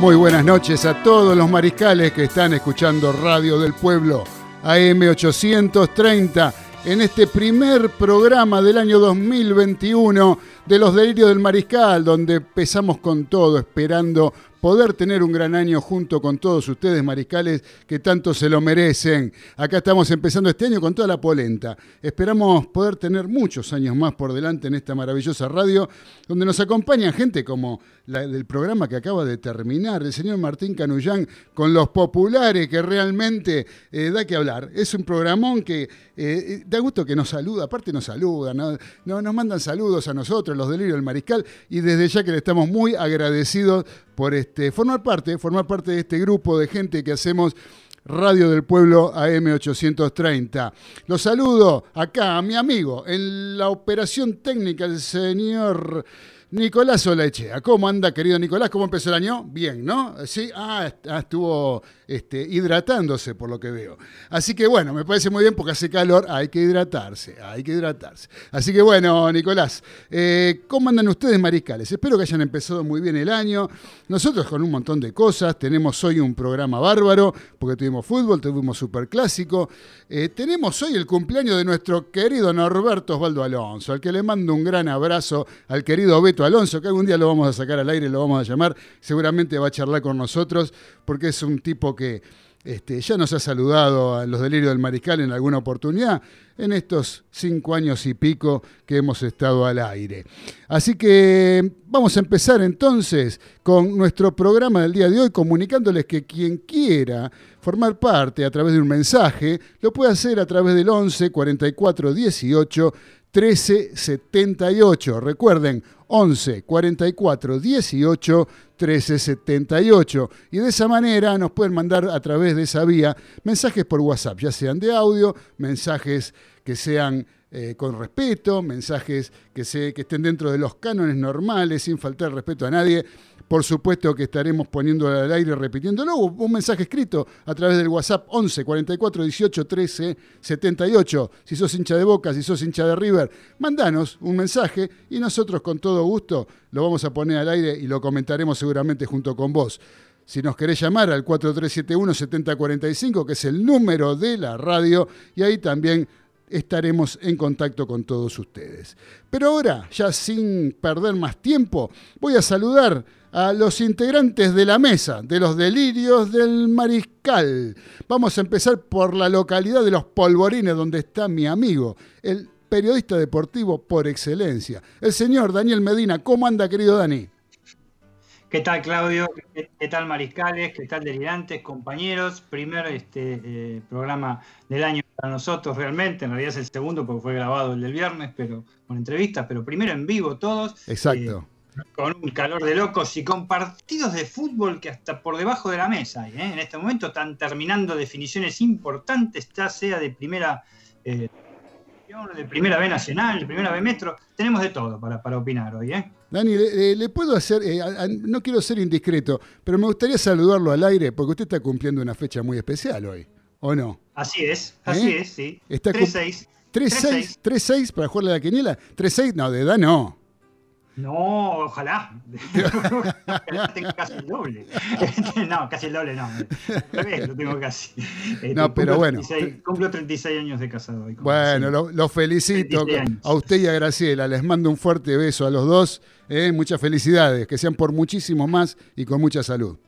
Muy buenas noches a todos los mariscales que están escuchando Radio del Pueblo AM830 en este primer programa del año 2021 de los delirios del mariscal, donde empezamos con todo, esperando poder tener un gran año junto con todos ustedes, mariscales, que tanto se lo merecen. Acá estamos empezando este año con toda la polenta. Esperamos poder tener muchos años más por delante en esta maravillosa radio, donde nos acompaña gente como del programa que acaba de terminar, el señor Martín Canullán, con los populares, que realmente eh, da que hablar. Es un programón que eh, da gusto que nos saluda, aparte nos saluda, no, nos mandan saludos a nosotros, los delirios del mariscal, y desde ya que le estamos muy agradecidos por este, formar parte, formar parte de este grupo de gente que hacemos Radio del Pueblo AM830. Los saludo acá a mi amigo en la operación técnica, el señor Nicolás Olechea. ¿Cómo anda, querido Nicolás? ¿Cómo empezó el año? Bien, ¿no? Sí, ah, ah estuvo este, hidratándose por lo que veo. Así que bueno, me parece muy bien porque hace calor, hay que hidratarse, hay que hidratarse. Así que bueno, Nicolás, eh, ¿cómo andan ustedes mariscales? Espero que hayan empezado muy bien el año. Nosotros con un montón de cosas, tenemos hoy un programa bárbaro, porque tuvimos fútbol, tuvimos superclásico. Eh, tenemos hoy el cumpleaños de nuestro querido Norberto Osvaldo Alonso, al que le mando un gran abrazo al querido Beto Alonso, que algún día lo vamos a sacar al aire, lo vamos a llamar, seguramente va a charlar con nosotros, porque es un tipo que este, ya nos ha saludado a los delirios del mariscal en alguna oportunidad en estos cinco años y pico que hemos estado al aire. Así que vamos a empezar entonces con nuestro programa del día de hoy, comunicándoles que quien quiera formar parte a través de un mensaje, lo puede hacer a través del 11 44 18 13 78. Recuerden, 11 44 18 13 78. Y de esa manera nos pueden mandar a través de esa vía mensajes por WhatsApp, ya sean de audio, mensajes que sean eh, con respeto, mensajes que, se, que estén dentro de los cánones normales, sin faltar respeto a nadie. Por supuesto que estaremos poniendo al aire, repitiéndolo, un mensaje escrito a través del WhatsApp 11 44 18 13 78. Si sos hincha de Boca, si sos hincha de River, mandanos un mensaje y nosotros con todo gusto lo vamos a poner al aire y lo comentaremos seguramente junto con vos. Si nos querés llamar al 4371-7045, que es el número de la radio, y ahí también estaremos en contacto con todos ustedes. Pero ahora, ya sin perder más tiempo, voy a saludar a los integrantes de la mesa de los delirios del mariscal. Vamos a empezar por la localidad de Los Polvorines, donde está mi amigo, el periodista deportivo por excelencia, el señor Daniel Medina. ¿Cómo anda, querido Dani? ¿Qué tal, Claudio? ¿Qué tal, Mariscales? ¿Qué tal, delirantes, compañeros? Primer este, eh, programa del año para nosotros realmente. En realidad es el segundo porque fue grabado el del viernes, pero con entrevistas, pero primero en vivo todos. Exacto. Eh, con un calor de locos y con partidos de fútbol que hasta por debajo de la mesa ¿eh? en este momento están terminando definiciones importantes, ya sea de primera de primera B nacional, de primera B metro, tenemos de todo para, para opinar hoy, ¿eh? Dani, le, puedo hacer, eh, no quiero ser indiscreto, pero me gustaría saludarlo al aire porque usted está cumpliendo una fecha muy especial hoy, ¿o no? Así es, así ¿Eh? es, sí. 3-6. 3-6 para jugarle a la quiniela. 3-6, no, de edad no. No, ojalá. tengo casi el doble. no, casi el doble no. lo tengo casi. Este, no, pero bueno. cumplo 36 años de casado. Hoy, bueno, lo, felicito a usted y a Graciela. Les mando un fuerte beso a los dos. Eh, muchas felicidades. Que sean por muchísimo más y con mucha salud.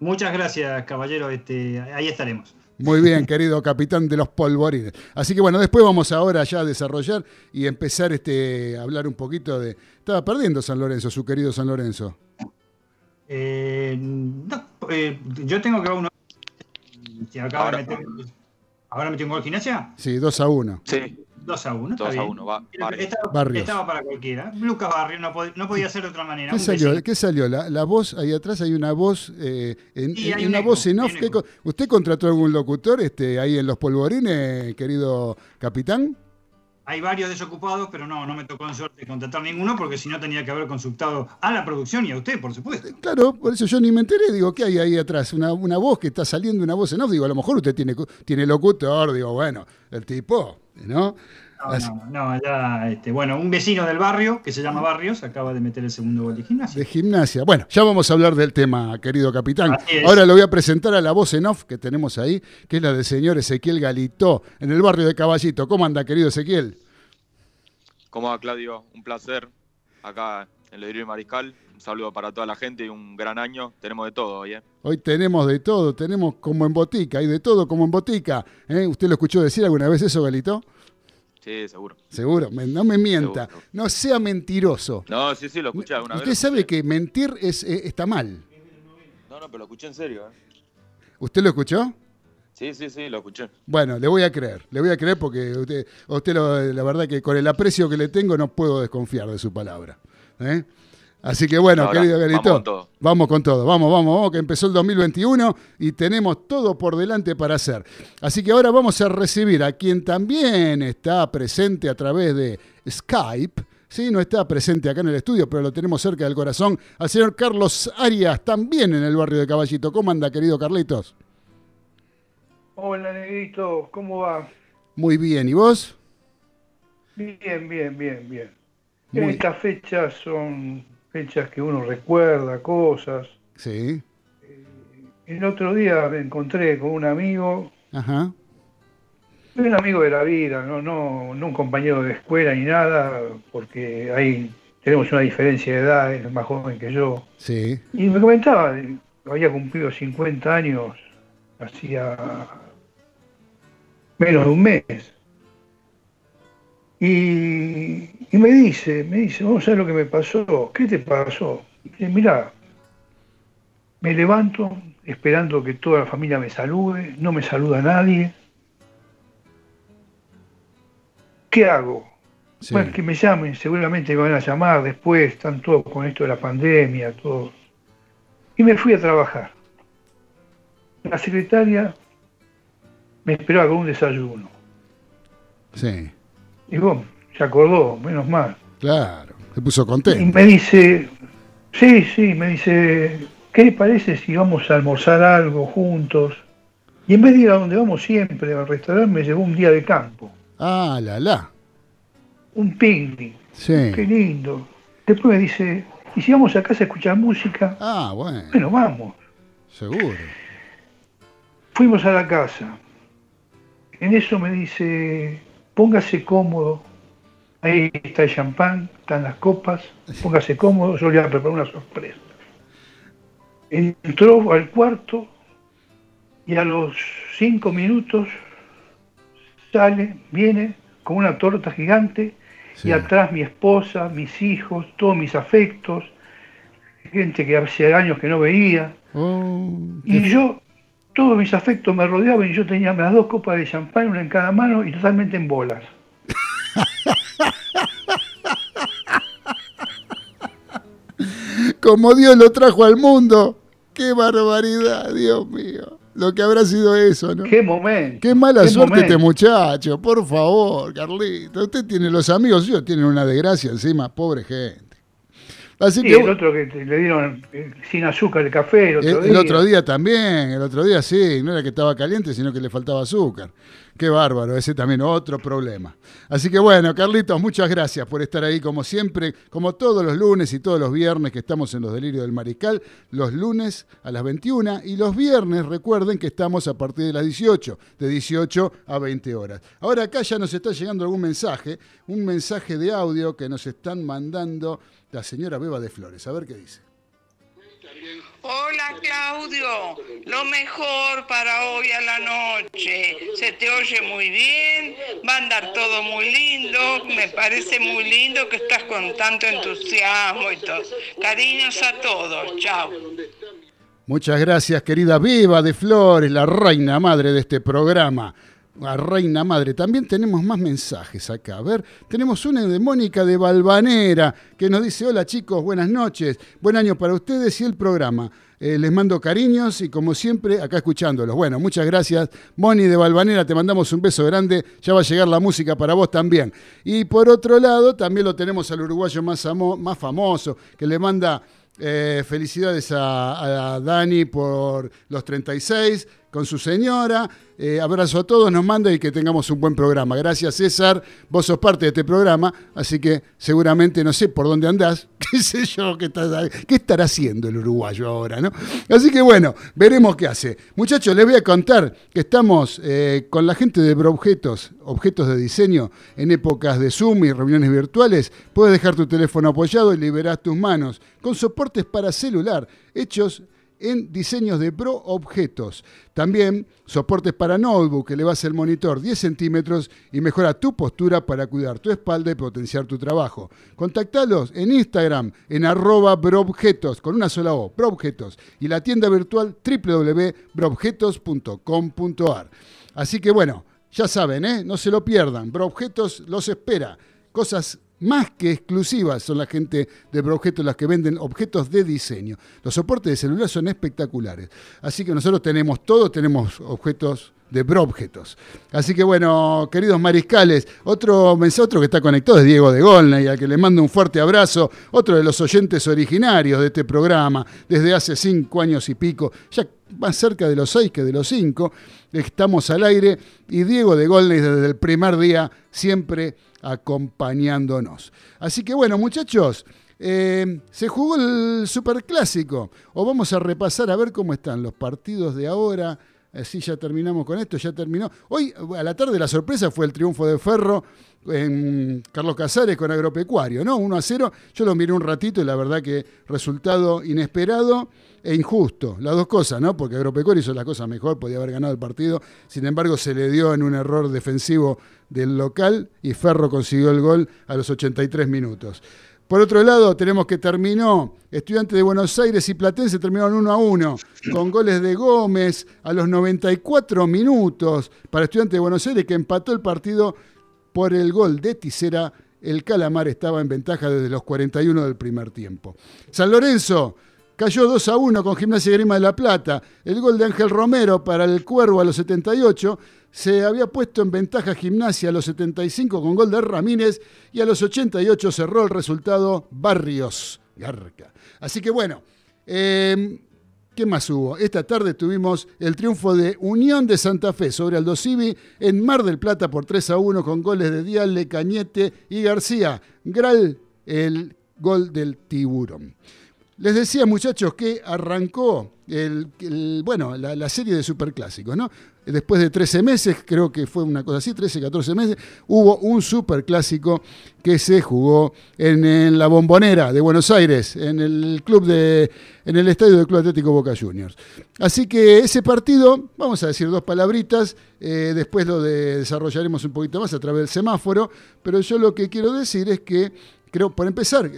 Muchas gracias, caballero. Este, ahí estaremos. Muy bien, querido capitán de los polvorines. Así que bueno, después vamos ahora ya a desarrollar y empezar este, a hablar un poquito de... Estaba perdiendo San Lorenzo, su querido San Lorenzo. Eh, eh, yo tengo que uno... ahora, de meter... ¿Ahora metió un gol gimnasia? Sí, 2 a 1. Sí. 2 a 1. 2 a 1, va. Estaba, estaba, para cualquiera. Lucas Barrio no, no, podía ser de otra manera. ¿Qué salió? ¿Qué salió? La, la, voz, ahí atrás hay una voz, eh, en, sí, una voz en off. ¿Usted contrató algún locutor este, ahí en los polvorines, querido capitán? Hay varios desocupados, pero no, no me tocó en suerte contratar ninguno porque si no tenía que haber consultado a la producción y a usted, por supuesto. Claro, por eso yo ni me enteré. Digo, ¿qué hay ahí atrás? Una, una voz que está saliendo, una voz en off. Digo, a lo mejor usted tiene, tiene locutor. Digo, bueno, el tipo, ¿no? No, no, ya, este, bueno, un vecino del barrio, que se llama Barrios, acaba de meter el segundo gol de gimnasia. De gimnasia. Bueno, ya vamos a hablar del tema, querido capitán. Ahora lo voy a presentar a la voz en off que tenemos ahí, que es la del señor Ezequiel Galito, en el barrio de Caballito. ¿Cómo anda, querido Ezequiel? ¿Cómo va, Claudio? Un placer acá en el y Mariscal. Un saludo para toda la gente y un gran año. Tenemos de todo hoy, ¿eh? Hoy tenemos de todo, tenemos como en botica, hay de todo como en botica. ¿eh? ¿Usted lo escuchó decir alguna vez eso, Galito? Sí, seguro. Seguro, no me mienta, no sea mentiroso. No, sí, sí, lo escuché alguna vez. Usted sabe que mentir es, eh, está mal. No, no, pero lo escuché en serio. ¿eh? ¿Usted lo escuchó? Sí, sí, sí, lo escuché. Bueno, le voy a creer, le voy a creer porque usted, usted la verdad que con el aprecio que le tengo no puedo desconfiar de su palabra. ¿eh? Así que bueno, querido Garito, vamos con, todo. vamos Vamos, vamos, que empezó el 2021 y tenemos todo por delante para hacer. Así que ahora vamos a recibir a quien también está presente a través de Skype. Sí, no está presente acá en el estudio, pero lo tenemos cerca del corazón. Al señor Carlos Arias, también en el barrio de Caballito. ¿Cómo anda, querido Carlitos? Hola, Negrito, ¿cómo va? Muy bien, ¿y vos? Bien, bien, bien, bien. Estas fechas son fechas que uno recuerda, cosas. Sí. Eh, el otro día me encontré con un amigo. Ajá. Un amigo de la vida, no, no, no un compañero de escuela ni nada, porque ahí tenemos una diferencia de edad, es más joven que yo. Sí. Y me comentaba, había cumplido 50 años, hacía menos de un mes. Y, me dice, me dice, vamos a ver lo que me pasó. ¿Qué te pasó? Dice, mirá, me levanto esperando que toda la familia me salude, no me saluda nadie. ¿Qué hago? Bueno, que me llamen, seguramente me van a llamar después, están todos con esto de la pandemia, todo. Y me fui a trabajar. La secretaria me esperaba con un desayuno. Sí. Y vos, se acordó, menos mal. Claro, se puso contento. Y me dice, sí, sí, me dice, ¿qué le parece si vamos a almorzar algo juntos? Y en vez de ir a donde vamos siempre, al restaurante, me llevó un día de campo. Ah, la, la. Un picnic. Sí. Qué lindo. Después me dice, ¿y si vamos a casa a escuchar música? Ah, bueno. Bueno, vamos. Seguro. Fuimos a la casa. En eso me dice, póngase cómodo. Ahí está el champán, están las copas, póngase cómodo, yo le voy a preparar una sorpresa. Entró al cuarto y a los cinco minutos sale, viene con una torta gigante y atrás mi esposa, mis hijos, todos mis afectos, gente que hace años que no veía. Oh, y yo todos mis afectos me rodeaban y yo tenía las dos copas de champán, una en cada mano y totalmente en bolas. Como Dios lo trajo al mundo. ¡Qué barbaridad, Dios mío! Lo que habrá sido eso, ¿no? ¡Qué momento! ¡Qué mala suerte este muchacho! Por favor, Carlito. Usted tiene los amigos, yo tienen una desgracia encima, pobre gente. Así que, el otro que le dieron eh, sin azúcar el café el otro día. El otro día también, el otro día sí, no era que estaba caliente, sino que le faltaba azúcar. Qué bárbaro, ese también otro problema. Así que bueno, Carlitos, muchas gracias por estar ahí como siempre, como todos los lunes y todos los viernes que estamos en los Delirios del Mariscal, los lunes a las 21 y los viernes recuerden que estamos a partir de las 18, de 18 a 20 horas. Ahora acá ya nos está llegando algún mensaje, un mensaje de audio que nos están mandando la señora Beba de Flores. A ver qué dice. Hola Claudio, lo mejor para hoy a la noche. Se te oye muy bien, va a andar todo muy lindo. Me parece muy lindo que estás con tanto entusiasmo y todo. Cariños a todos, chao. Muchas gracias, querida Viva de Flores, la reina madre de este programa. La reina madre. También tenemos más mensajes acá. A ver, tenemos una de Mónica de Balvanera que nos dice: Hola chicos, buenas noches, buen año para ustedes y el programa. Eh, les mando cariños y como siempre, acá escuchándolos. Bueno, muchas gracias. Moni de Balvanera, te mandamos un beso grande. Ya va a llegar la música para vos también. Y por otro lado, también lo tenemos al uruguayo más, más famoso, que le manda eh, felicidades a, a, Dani por los 36 con su señora. Eh, abrazo a todos, nos manda y que tengamos un buen programa. Gracias César, vos sos parte de este programa, así que seguramente no sé por dónde andás, qué sé yo, qué, qué estará haciendo el uruguayo ahora, ¿no? Así que bueno, veremos qué hace. Muchachos, les voy a contar que estamos eh, con la gente de Broobjetos, objetos de diseño, en épocas de Zoom y reuniones virtuales. Puedes dejar tu teléfono apoyado y liberás tus manos con soportes para celular hechos en diseños de Pro Objetos. También soportes para notebook, que le vas el monitor 10 centímetros y mejora tu postura para cuidar tu espalda y potenciar tu trabajo. Contactalos en Instagram en arroba broobjetos, con una sola O, broobjetos, y la tienda virtual www.broobjetos.com.ar. Así que bueno, ya saben, ¿eh? no se lo pierdan, Broobjetos los espera. Cosas más que exclusivas son la gente de Proobjetos las que venden objetos de diseño. Los soportes de celular son espectaculares. Así que nosotros tenemos todo, tenemos objetos de Broobjetos. Así que bueno, queridos mariscales, otro otro que está conectado es Diego de Golney, a que le mando un fuerte abrazo, otro de los oyentes originarios de este programa, desde hace cinco años y pico, más cerca de los seis que de los cinco, estamos al aire y Diego de Golney desde el primer día siempre acompañándonos. Así que bueno, muchachos, eh, se jugó el Superclásico. O vamos a repasar a ver cómo están los partidos de ahora. Así ya terminamos con esto, ya terminó. Hoy a la tarde la sorpresa fue el triunfo de Ferro en Carlos Casares con Agropecuario, ¿no? 1 a 0. Yo lo miré un ratito y la verdad que resultado inesperado e injusto. Las dos cosas, ¿no? Porque Agropecuario hizo la cosa mejor, podía haber ganado el partido. Sin embargo, se le dio en un error defensivo del local y Ferro consiguió el gol a los 83 minutos. Por otro lado, tenemos que terminó Estudiantes de Buenos Aires y Platense terminaron 1 a 1, con goles de Gómez a los 94 minutos para Estudiantes de Buenos Aires, que empató el partido por el gol de Ticera. El Calamar estaba en ventaja desde los 41 del primer tiempo. San Lorenzo Cayó 2 a 1 con Gimnasia Grima de la Plata. El gol de Ángel Romero para el Cuervo a los 78. Se había puesto en ventaja Gimnasia a los 75 con gol de Ramírez y a los 88 cerró el resultado Barrios Garca. Así que bueno, em, ¿qué más hubo? Esta tarde tuvimos el triunfo de Unión de Santa Fe sobre Aldo Civi en Mar del Plata por 3 a 1 con goles de Diale, Cañete y García. Gral, el gol del tiburón. Les decía, muchachos, que arrancó el, bueno, la, serie de superclásicos, ¿no? Después de 13 meses, creo que fue una cosa así, 13, 14 meses, hubo un superclásico que se jugó en, la Bombonera de Buenos Aires, en el club de, en el estadio del Club Atlético Boca Juniors. Así que ese partido, vamos a decir dos palabritas, eh, después lo desarrollaremos un poquito más a través del semáforo, pero yo lo que quiero decir es que creo, por empezar,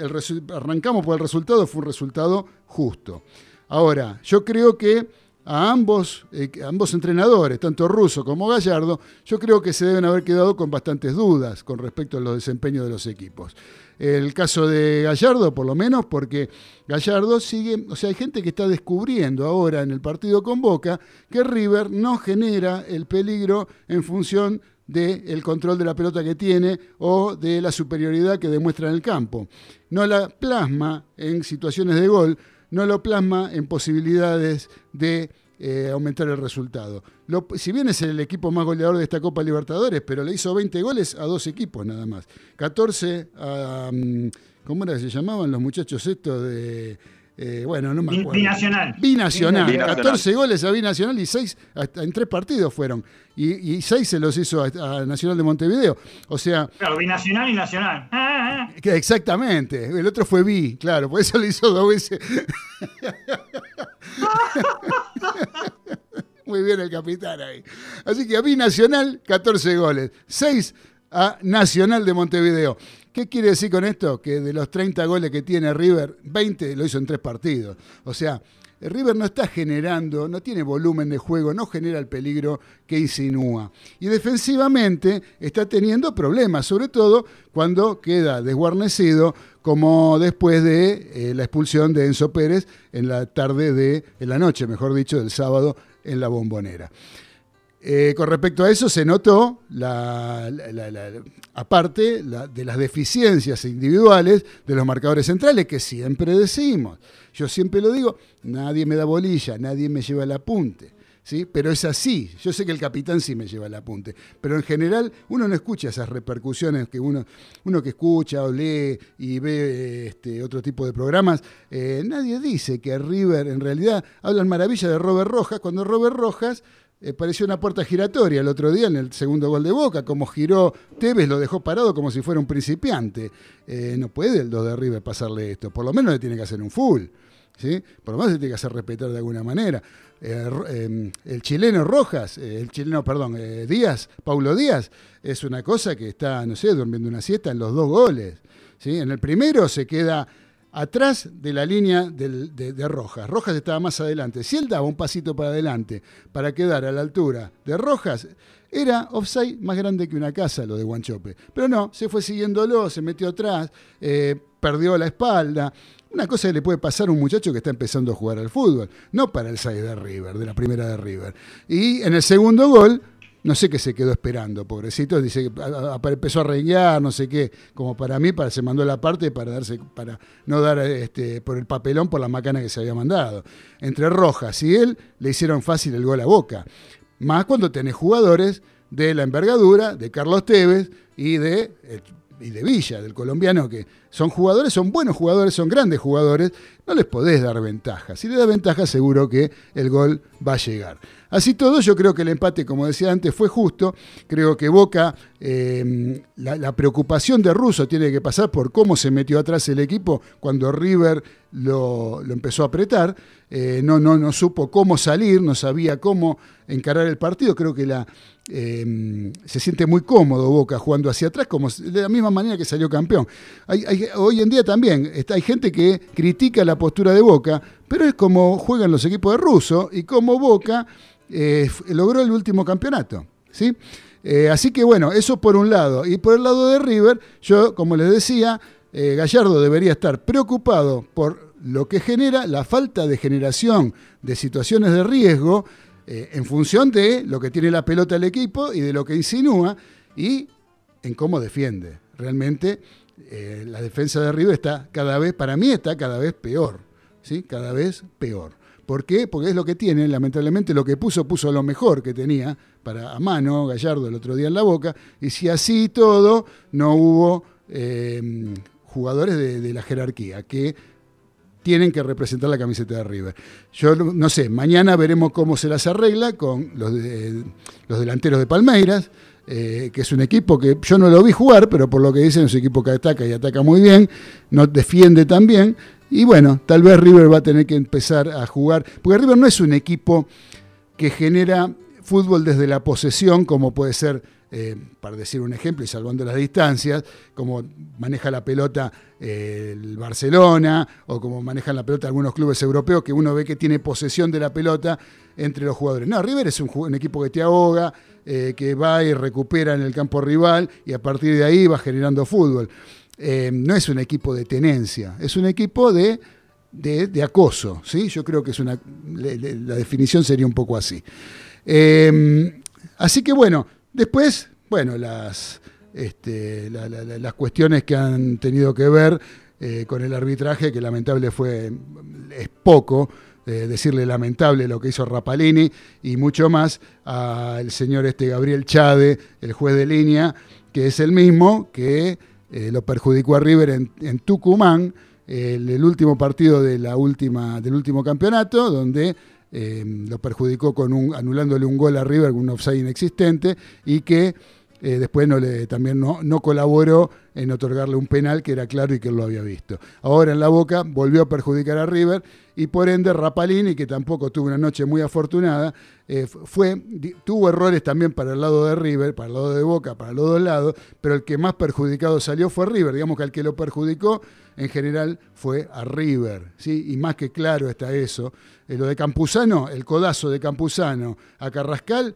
arrancamos por el resultado, fue un resultado justo. Ahora, yo creo que a ambos, eh, ambos entrenadores, tanto Russo como Gallardo, yo creo que se deben haber quedado con bastantes dudas con respecto a los desempeños de los equipos. El caso de Gallardo, por lo menos, porque Gallardo sigue, o sea, hay gente que está descubriendo ahora en el partido con Boca que River no genera el peligro en función del control de la pelota que tiene o de la superioridad que demuestra en el campo. No la plasma en situaciones de gol, no lo plasma en posibilidades de eh, aumentar el resultado. si bien es el equipo más goleador de esta Copa Libertadores, pero le hizo 20 goles a dos equipos nada más. 14 a... Mm, ¿Cómo era que se llamaban los muchachos estos de... Eh, bueno, no me acuerdo. Binacional. Binacional. 14 goles a Binacional y 6 en tres partidos fueron. Y, 6 se los hizo a, Nacional de Montevideo. O sea. Claro, Binacional y Nacional. Ah, ah, ah. exactamente. El otro fue Bi, claro, por eso le hizo dos veces. Muy bien el capitán ahí. Así que a Binacional, 14 goles. 6 a Nacional de Montevideo. ¿Qué quiere decir con esto? Que de los 30 goles que tiene River, 20 lo hizo en tres partidos. O sea, River no está generando, no tiene volumen de juego, no genera el peligro que insinúa. Y defensivamente está teniendo problemas, sobre todo cuando queda desguarnecido, como después de eh, la expulsión de Enzo Pérez en la tarde de, en la noche, mejor dicho, del sábado en la bombonera. Eh, con respecto a eso se notó, la, aparte de las deficiencias individuales de los marcadores centrales, que siempre decimos, yo siempre lo digo, nadie me da bolilla, nadie me lleva el apunte. ¿Sí? Pero es así. Yo sé que el capitán sí me lleva el apunte. Pero en general uno no escucha esas repercusiones que uno, uno que escucha o lee y ve este, otro tipo de programas. Eh, nadie dice que River en realidad hablan maravilla de Robert Rojas cuando Robert Rojas eh, pareció una puerta giratoria el otro día en el segundo gol de Boca, como giró Tevez, lo dejó parado como si fuera un principiante. Eh, no puede el 2 de River pasarle esto, por lo menos le tiene que hacer un full. ¿Sí? Por lo menos se tiene que hacer respetar de alguna manera. Eh, em, el chileno Rojas, el chileno, perdón, Díaz, Paulo Díaz, es una cosa que está, no sé, durmiendo una siesta en los dos goles. ¿sí? En el primero se queda atrás de la línea de, Rojas. Rojas estaba más adelante. Si él daba un pasito para adelante para quedar a la altura de Rojas, era offside más grande que una casa lo de Guanchope. Pero no, se fue siguiéndolo, se metió atrás, eh, perdió la espalda. Una cosa que le puede pasar a un muchacho que está empezando a jugar al fútbol, no para el side de River, de la primera de River. Y en el segundo gol no sé qué se quedó esperando, pobrecito, dice que empezó a renguear, no sé qué, como para mí, para se mandó la parte para darse, para no dar este, por el papelón por la macana que se había mandado. Entre Rojas y él le hicieron fácil el gol a boca. Más cuando tenés jugadores de la envergadura, de Carlos Tevez y de, eh, Villa, del colombiano, que son jugadores, son buenos jugadores, son grandes jugadores, no les podés dar ventaja. Si le das ventaja, seguro que el gol va a llegar. Así todo, yo creo que el empate, como decía antes, fue justo. Creo que Boca, em, la, preocupación de Russo tiene que pasar por cómo se metió atrás el equipo cuando River lo, empezó a apretar. Eh, no, no, no supo cómo salir, no sabía cómo encarar el partido. Creo que la, em, se siente muy cómodo Boca jugando hacia atrás, como de la misma manera que salió campeón. hoy en día también hay gente que critica la postura de Boca, pero es como juegan los equipos de Russo y como Boca eh, logró el último campeonato. ¿sí? Eh, así que bueno, eso por un lado. Y por el lado de River, yo, como les decía, eh, Gallardo debería estar preocupado por lo que genera la falta de generación de situaciones de riesgo en función de lo que tiene la pelota el equipo y de lo que insinúa y en cómo defiende. Realmente la defensa de River está cada vez, para mí está cada vez peor, ¿sí? cada vez peor. ¿Por qué? Porque es lo que tiene, lamentablemente lo que puso, puso lo mejor que tenía para a mano Gallardo el otro día en la boca, y si así todo, no hubo eh, jugadores de, la jerarquía que tienen que representar la camiseta de River. Yo no sé, mañana veremos cómo se las arregla con los, los delanteros de Palmeiras, eh, que es un equipo que yo no lo vi jugar, pero por lo que dicen es un equipo que ataca y ataca muy bien, no defiende tan bien, y bueno, tal vez River va a tener que empezar a jugar, porque River no es un equipo que genera fútbol desde la posesión, como puede ser, eh, para decir un ejemplo y salvando las distancias, como maneja la pelota eh, el Barcelona o como manejan la pelota algunos clubes europeos, que uno ve que tiene posesión de la pelota entre los jugadores. No, River es un, equipo que te ahoga, eh, que va y recupera en el campo rival y a partir de ahí va generando fútbol. Eh, no es un equipo de tenencia, es un equipo de, de, acoso. ¿sí? Yo creo que es una, la definición sería un poco así. Eh, así que bueno, después, bueno, las, este, las cuestiones que han tenido que ver eh, con el arbitraje, que lamentable fue, es poco, decirle lamentable lo que hizo Rapalini y mucho más al señor este Gabriel Chade, el juez de línea, que es el mismo que eh, lo perjudicó a River en, Tucumán, el, último partido de la última, del último campeonato, donde eh, lo perjudicó con un, anulándole un gol a River con un offside inexistente y que eh, después no le, también no, no, colaboró en otorgarle un penal que era claro y que él lo había visto. Ahora en la boca volvió a perjudicar a River y por ende Rapalini, que tampoco tuvo una noche muy afortunada, eh, fue, tuvo errores también para el lado de River, para el lado de Boca, para los dos lados, pero el que más perjudicado salió fue River. Digamos que al que lo perjudicó en general fue a River, ¿sí? y más que claro está eso. Eh, lo de Campuzano, el codazo de Campuzano a Carrascal,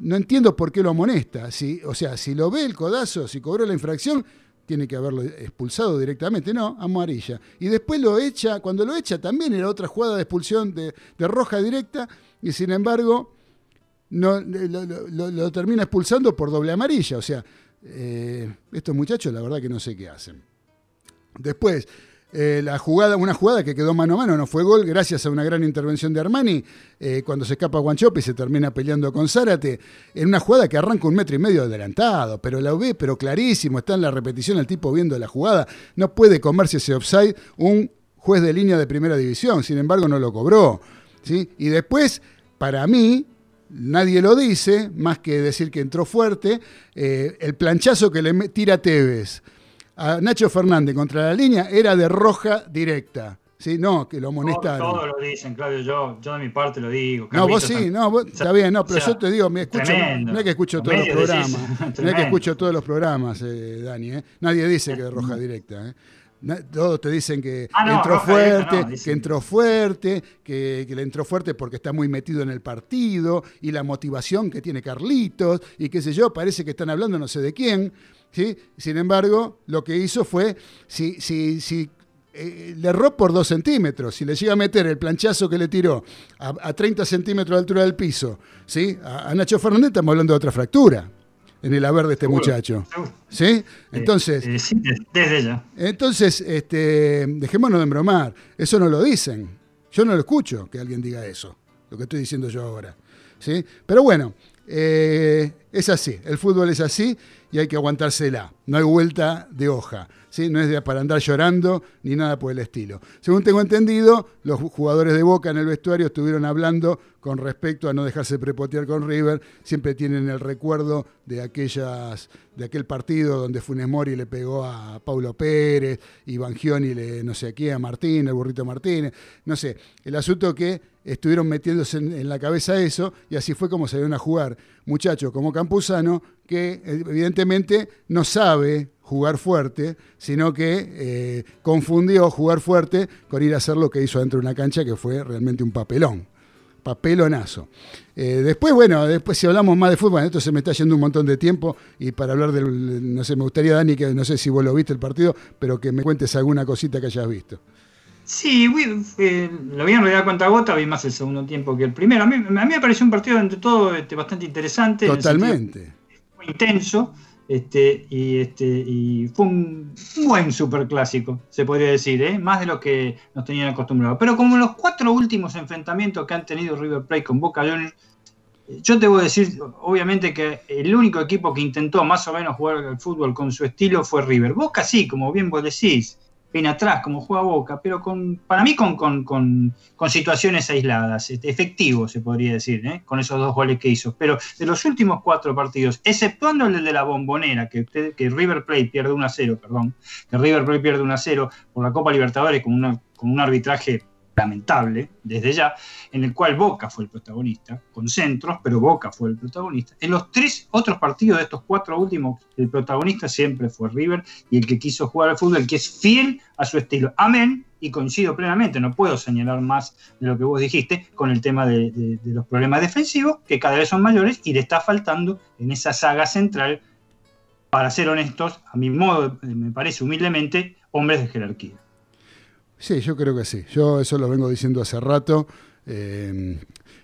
no entiendo por qué lo amonesta. Si, o sea, si lo ve el codazo, si cobró la infracción, tiene que haberlo expulsado directamente. No, amarilla. Y después lo echa, cuando lo echa también era otra jugada de expulsión de, roja directa, y sin embargo no, lo, termina expulsando por doble amarilla. O sea, eh, estos muchachos la verdad que no sé qué hacen. Después, eh, la jugada, una jugada que quedó mano a mano, no fue gol, gracias a una gran intervención de Armani, eh, cuando se escapa Guanchope y se termina peleando con Zárate, en una jugada que arranca un metro y medio adelantado, pero la ve, pero clarísimo, está en la repetición el tipo viendo la jugada, no puede comerse ese offside un juez de línea de primera división, sin embargo no lo cobró. ¿sí? Y después, para mí, nadie lo dice, más que decir que entró fuerte, eh, el planchazo que le tira Tevez a Nacho Fernández contra la línea era de roja directa. Sí, no, que lo amonestaron. Todos, lo dicen, Claudio, yo, yo de mi parte lo digo. no, vos sí, no, está bien, no, pero yo te digo, me escucho, no es que escucho todos los programas, no es que escucho todos los programas, eh, Dani, eh. nadie dice que de roja directa. Eh. Todos te dicen que ah, entró fuerte, que entró fuerte, que, que, le entró fuerte porque está muy metido en el partido y la motivación que tiene Carlitos y qué sé yo, parece que están hablando no sé de quién. ¿Sí? Sin embargo, lo que hizo fue, si, si, si eh, le erró por dos centímetros, si le llega a meter el planchazo que le tiró a, 30 centímetros de altura del piso, ¿sí? a, Nacho Fernández estamos hablando de otra fractura en el haber de este muchacho. ¿Sí? Eh, entonces, eh, desde ya. Entonces, este, dejémonos de embromar. Eso no lo dicen. Yo no lo escucho que alguien diga eso, lo que estoy diciendo yo ahora. ¿Sí? Pero bueno, es así. El fútbol es así y hay que aguantársela. No hay vuelta de hoja. ¿sí? No es para andar llorando ni nada por el estilo. Según tengo entendido, los jugadores de Boca en el vestuario estuvieron hablando con respecto a no dejarse prepotear con River. Siempre tienen el recuerdo de, aquellas, de aquel partido donde Funes Mori le pegó a Paulo Pérez y Bangioni le no sé a a Martín, el burrito Martínez. No sé. El asunto que estuvieron metiéndose en, la cabeza eso y así fue como salieron a jugar muchachos como Campuzano que evidentemente no sabe jugar fuerte, sino que eh, confundió jugar fuerte con ir a hacer lo que hizo dentro de una cancha, que fue realmente un papelón. Papelonazo. Eh, después, bueno, después si hablamos más de fútbol, esto se me está yendo un montón de tiempo y para hablar del, no sé, me gustaría, Dani, que no sé si vos lo viste el partido, pero que me cuentes alguna cosita que hayas visto. Sí, eh, lo vi en realidad contra Gota, vi más el segundo tiempo que el primero. A mí, a mí me pareció un partido entre todo este, bastante interesante. Totalmente. Muy intenso. Este, y, este, y fue un buen superclásico, se podría decir, ¿eh? más de lo que nos tenían acostumbrados. Pero como los cuatro últimos enfrentamientos que han tenido River Plate con Boca Juniors, yo te voy a decir, obviamente, que el único equipo que intentó más o menos jugar al fútbol con su estilo fue River. Boca sí, como bien vos decís, viene atrás, como juega Boca, pero con, para mí con, con, situaciones aisladas, este, efectivo se podría decir, ¿eh? con esos dos goles que hizo. Pero de los últimos cuatro partidos, exceptuando el de la bombonera, que, que River Plate pierde 1 a 0, perdón, que River Plate pierde 1 a 0 por la Copa Libertadores con, una, con un arbitraje lamentable desde ya, en el cual Boca fue el protagonista, con centros, pero Boca fue el protagonista. En los tres otros partidos de estos cuatro últimos, el protagonista siempre fue River y el que quiso jugar al fútbol, que es fiel a su estilo. Amén, y coincido plenamente, no puedo señalar más de lo que vos dijiste con el tema de, los problemas defensivos, que cada vez son mayores y le está faltando en esa saga central, para ser honestos, a mi modo, me parece humildemente, hombres de jerarquía. Sí, yo creo que sí. Yo eso lo vengo diciendo hace rato. Eh,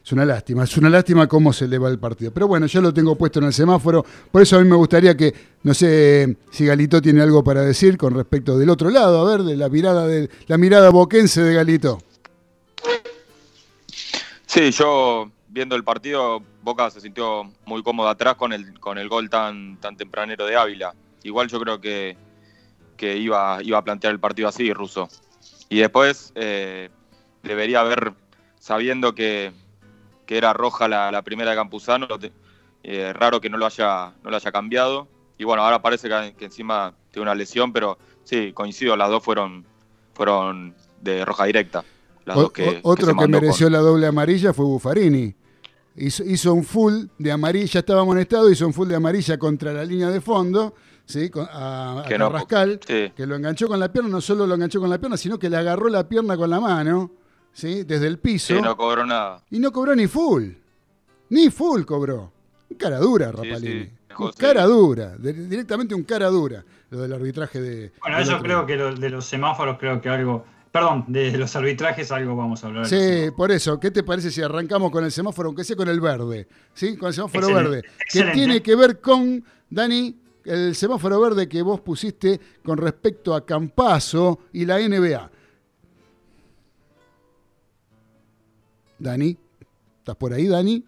es una lástima, es una lástima cómo se le va el partido. Pero bueno, ya lo tengo puesto en el semáforo. Por eso a mí me gustaría que, no sé si Galito tiene algo para decir con respecto del otro lado, a ver, de la mirada de la mirada boquense de Galito. Sí, yo viendo el partido, Boca se sintió muy cómodo atrás con el, con el gol tan, tan tempranero de Ávila. Igual yo creo que, que iba, iba a plantear el partido así, Russo. Y después eh, debería haber, sabiendo que, que era roja la, la primera de Campuzano, eh, raro que no lo, haya, no lo haya cambiado. Y bueno, ahora parece que, que encima tiene una lesión, pero sí, coincido, las dos fueron, fueron de roja directa. Las O- dos que, o- otro que, mereció con- la doble amarilla fue Buffarini. Hizo, hizo un full de amarilla, estaba amonestado, hizo un full de amarilla contra la línea de fondo, ¿sí? Con- a, a Que no- Carrascal, sí. que lo enganchó con la pierna, no solo lo enganchó con la pierna, sino que le agarró la pierna con la mano, ¿sí? Desde el piso. Sí, no cobró nada. Y no cobró ni full. Ni full cobró. Un cara dura, Rapalini. un cara dura. de- directamente un cara dura. Lo del arbitraje de. Bueno, del yo otro creo que lo- de los semáforos creo que algo, perdón, de los arbitrajes algo vamos a hablar. Sí, por eso, ¿qué te parece si arrancamos con el semáforo, aunque sea con el verde? ¿Sí? Con el semáforo Excelente, verde. Que excelente. tiene que ver con, Dani, el semáforo verde que vos pusiste con respecto a Campaso y la NBA. Dani, ¿estás por ahí, Dani?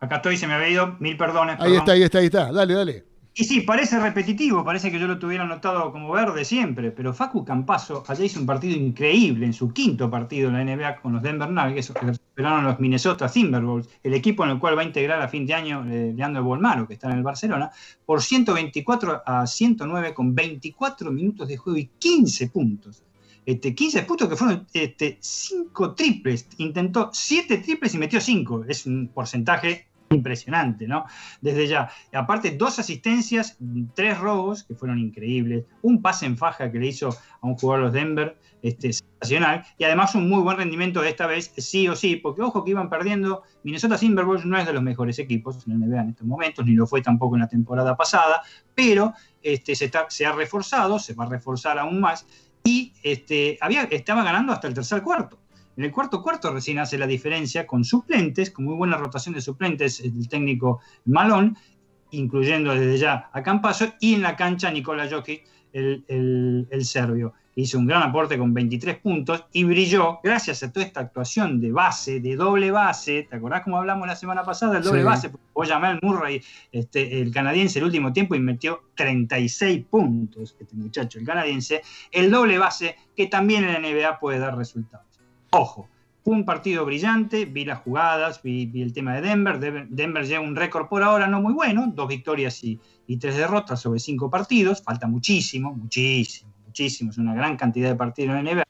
Acá estoy, se me había ido, mil perdones. Ahí perdón. está, ahí está, ahí está. Dale, dale. Y sí, parece repetitivo, parece que yo lo tuviera anotado como verde siempre, pero Facu Campaso ayer hizo un partido increíble en su quinto partido en la NBA con los Denver Nuggets, que superaron los Minnesota Timberwolves, el equipo en el cual va a integrar a fin de año eh, Leandro Bolmaro, que está en el Barcelona, por 124 a 109 con 24 minutos de juego y 15 puntos. Este, 15 puntos que fueron este, 5 triples, intentó 7 triples y metió 5, es un porcentaje impresionante, ¿no? Desde ya. Aparte, dos asistencias, tres robos, que fueron increíbles, un pase en faja que le hizo a un jugador de los Denver, este, sensacional, y además un muy buen rendimiento de esta vez, sí o sí, porque ojo que iban perdiendo, Minnesota Timberwolves no es de los mejores equipos en la NBA en estos momentos, ni lo fue tampoco en la temporada pasada, pero este, se, está, se ha reforzado, se va a reforzar aún más, y este, había, estaba ganando hasta el tercer cuarto. En el cuarto cuarto recién hace la diferencia con suplentes, con muy buena rotación de suplentes, el técnico Malón, incluyendo desde ya a Campaso, y en la cancha Nikola Jokic, el, el, el serbio. Hizo un gran aporte con 23 puntos y brilló gracias a toda esta actuación de base, de doble base. ¿Te acordás cómo hablamos la semana pasada del doble Sí. base? Al Murray, este, el canadiense, el último tiempo y metió 36 puntos, este muchacho, el canadiense. El doble base que también en la NBA puede dar resultados. Ojo, un partido brillante, vi las jugadas, vi, el tema de Denver. Denver. Lleva un récord por ahora no muy bueno, dos victorias y, tres derrotas sobre cinco partidos. Falta muchísimo, muchísimo, muchísimo. Es una gran cantidad de partidos en NBA.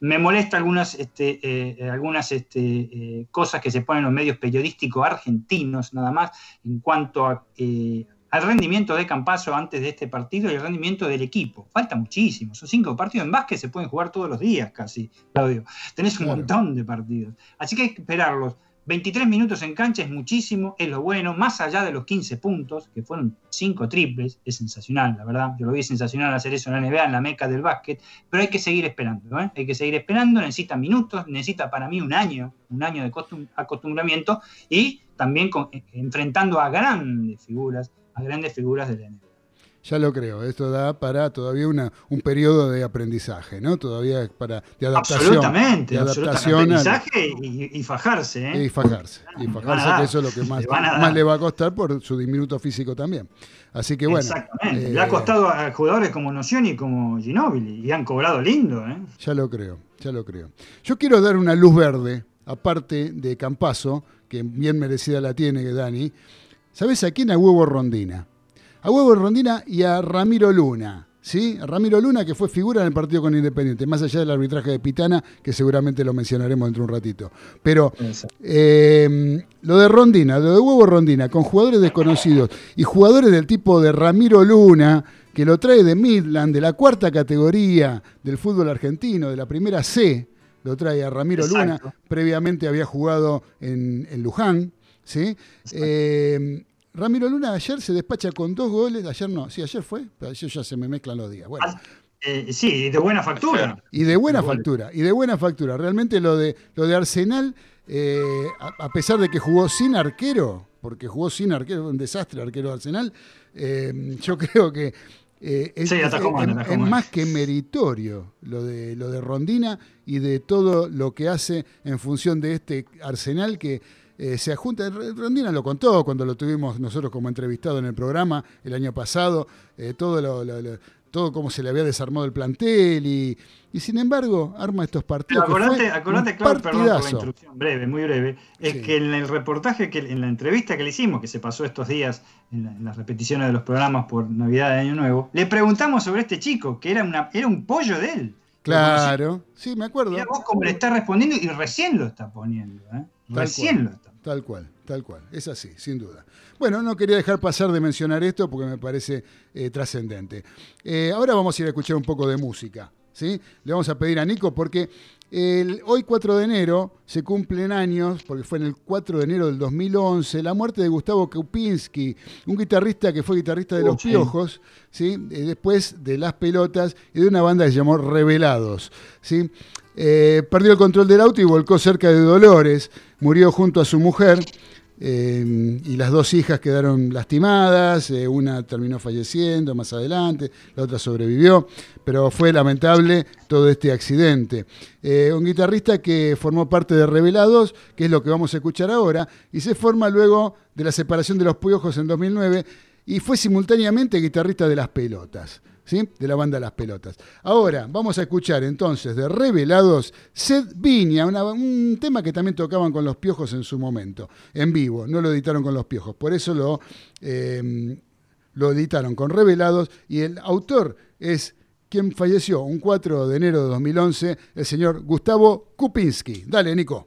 Me molesta algunas, este, eh, algunas este, eh, cosas que se ponen en los medios periodísticos argentinos, nada más, en cuanto a, eh, al rendimiento de Campaso antes de este partido y el rendimiento del equipo. Falta muchísimo. Son cinco partidos en básquet, se pueden jugar todos los días casi, Claudio. Tenés un Claro. montón de partidos. Así que hay que esperarlos. 23 minutos en cancha es muchísimo, es lo bueno, más allá de los 15 puntos, que fueron 5 triples, es sensacional, la verdad. Yo lo vi sensacional hacer eso en la NBA, en la meca del básquet, pero hay que seguir esperando, ¿eh? hay que seguir esperando, necesita minutos, necesita para mí un año, un año de costum- acostumbramiento y también con- eh, enfrentando a grandes figuras, a grandes figuras de la NBA. Ya lo creo. Esto da para todavía una, un periodo de aprendizaje, ¿no? Todavía para de adaptación. Absolutamente, de adaptación al- Aprendizaje y, y fajarse, ¿eh? Y fajarse. Y fajarse, dar, que eso es lo que más, más le va a costar por su diminuto físico también. Así que bueno. Exactamente. eh, Le ha costado a jugadores como Nocioni y como Ginóbili y han cobrado lindo, ¿eh? Ya lo creo, ya lo creo. Yo quiero dar una luz verde, aparte de Campaso, que bien merecida la tiene Dani. ¿Sabes a quién? A Huevo Rondina. A Huevo Rondina y a Ramiro Luna. ¿Sí? A Ramiro Luna, que fue figura en el partido con Independiente, más allá del arbitraje de Pitana, que seguramente lo mencionaremos dentro de un ratito. Pero eh, lo de Rondina, lo de Huevo Rondina, con jugadores desconocidos y jugadores del tipo de Ramiro Luna, que lo trae de Midland, de la cuarta categoría del fútbol argentino, de la primera C, lo trae a Ramiro Exacto. Luna, previamente había jugado en, en Luján, ¿sí? Eh, Ramiro Luna ayer se despacha con dos goles, ayer no, sí, ayer fue, pero ayer ya se me mezclan los días. Bueno, Eh, sí, de buena factura. y de buena factura, y de buena factura. Realmente lo de, lo de Arsenal, eh, a, a pesar de que jugó sin arquero, porque jugó sin arquero, un desastre arquero de Arsenal, eh, yo creo que eh, es, Sí, es- más que meritorio lo de, lo de Rondina y de todo lo que hace en función de este arsenal que eh, se ajunta. R- Rondina lo contó cuando lo tuvimos nosotros como entrevistado en el programa el año pasado, eh, todo lo, lo- lo- todo cómo se le había desarmado el plantel y, y sin embargo arma estos Pero partidos. que acordate, acordate claro, perdón por la introducción, breve, muy breve, es Sí. que en el reportaje, que en la entrevista que le hicimos, que se pasó estos días en, la- en las repeticiones de los programas por Navidad de Año Nuevo, le preguntamos sobre este chico, que era, una, era un pollo de él. Claro, sí, me acuerdo. Mira vos cómo le está respondiendo y recién lo está poniendo. ¿eh? Tal Recién cual. lo Tal cual, tal cual. Es así, sin duda. Bueno, no quería dejar pasar de mencionar esto porque me parece eh, trascendente. Eh, ahora vamos a ir a escuchar un poco de música. ¿sí? Le vamos a pedir a Nico porque el, hoy 4 de enero se cumplen años, porque fue en el 4 de enero del 2011, la muerte de Gustavo Kupinski, un guitarrista que fue guitarrista de Oh, Los sí. Piojos, ¿sí? Eh, después de Las Pelotas y de una banda que se llamó Revelados. ¿sí? Eh, perdió el control del auto y volcó cerca de Dolores, murió junto a su mujer eh, y las dos hijas quedaron lastimadas, eh, una terminó falleciendo más adelante, la otra sobrevivió, pero fue lamentable todo este accidente. Un guitarrista que formó parte de Revelados, que es lo que vamos a escuchar ahora, y se forma luego de la separación de los Piojos en 2009 y fue simultáneamente guitarrista de Las Pelotas. De la banda Las Pelotas. Ahora vamos a escuchar entonces de Revelados Sed Viña, un tema que también tocaban con los piojos en su momento, en vivo, no lo editaron con los piojos, por eso lo, eh, lo editaron con Revelados y el autor es quien falleció un 4 de enero de 2011, el señor Gustavo Kupinski. Dale, Nico.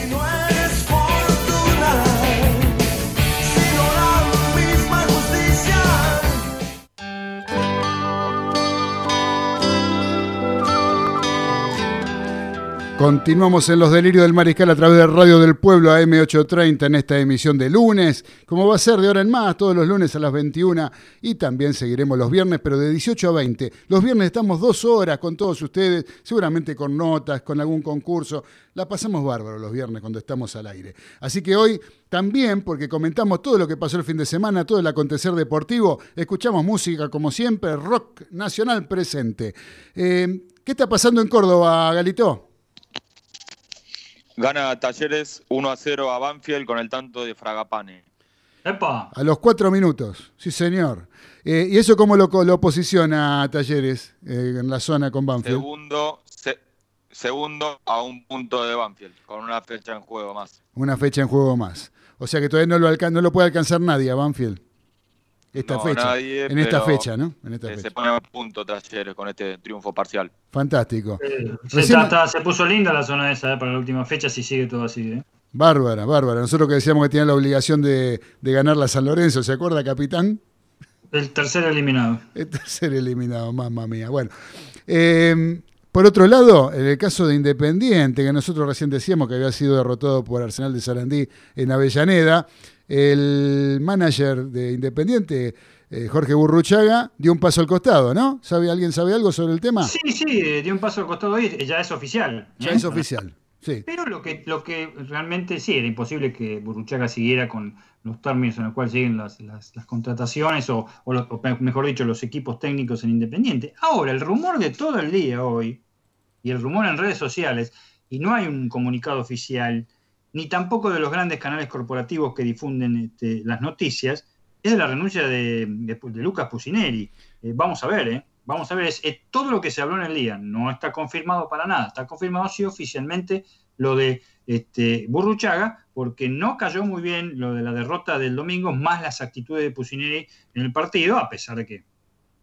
Continuamos en los delirios del mariscal a través de Radio del Pueblo AM830 en esta emisión de lunes, como va a ser de hora en más, todos los lunes a las 21 y también seguiremos los viernes, pero de 18 a 20. Los viernes estamos dos horas con todos ustedes, seguramente con notas, con algún concurso. La pasamos bárbaro los viernes cuando estamos al aire. Así que hoy también, porque comentamos todo lo que pasó el fin de semana, todo el acontecer deportivo, escuchamos música como siempre, rock nacional presente. Eh, ¿Qué está pasando en Córdoba, Galito? Gana Talleres 1 a 0 a Banfield con el tanto de Fragapane. ¡Epa! A los cuatro minutos, sí señor. Eh, ¿Y eso cómo lo, lo posiciona a Talleres eh, en la zona con Banfield? Segundo, se- segundo a un punto de Banfield, con una fecha en juego más. Una fecha en juego más. O sea que todavía no lo, alcan- no lo puede alcanzar nadie a Banfield. Esta No, fecha. nadie, en esta fecha, ¿no? En esta Eh, fecha. se pone a punto Talleres con este triunfo parcial. Fantástico. Eh, se, Recién- está- está- se puso linda la zona esa eh, para la última fecha, si sigue todo así. ¿eh? Bárbara, bárbara. Nosotros que decíamos que tenía la obligación de, de ganar la San Lorenzo, ¿se acuerda, capitán? El tercer eliminado. El tercer eliminado, mamma mía. Bueno, eh, por otro lado, en el caso de Independiente, que nosotros recién decíamos que había sido derrotado por Arsenal de Sarandí en Avellaneda, el manager de Independiente, eh, Jorge Burruchaga, dio un paso al costado, ¿no? ¿Sabe, ¿Alguien sabe algo sobre el tema? Sí, sí, eh, dio un paso al costado eh, ya es oficial. Ya ¿eh? es oficial. Sí. Pero lo que, lo que realmente sí, era imposible que Burruchaga siguiera con los términos en los cuales siguen las, las- las contrataciones o, o los- o mejor dicho, los equipos técnicos en Independiente. Ahora, el rumor de todo el día hoy, y el rumor en redes sociales, y no hay un comunicado oficial, ni tampoco de los grandes canales corporativos que difunden este, las noticias, es de la renuncia de, Lucas Pusineri. Eh, vamos a ver, ¿eh? Vamos a ver, es, es todo lo que se habló en el día. No está confirmado para nada. Está confirmado sí oficialmente lo de este, Burruchaga, porque no cayó muy bien lo de la derrota del domingo, más las actitudes de Pusineri en el partido, a pesar de que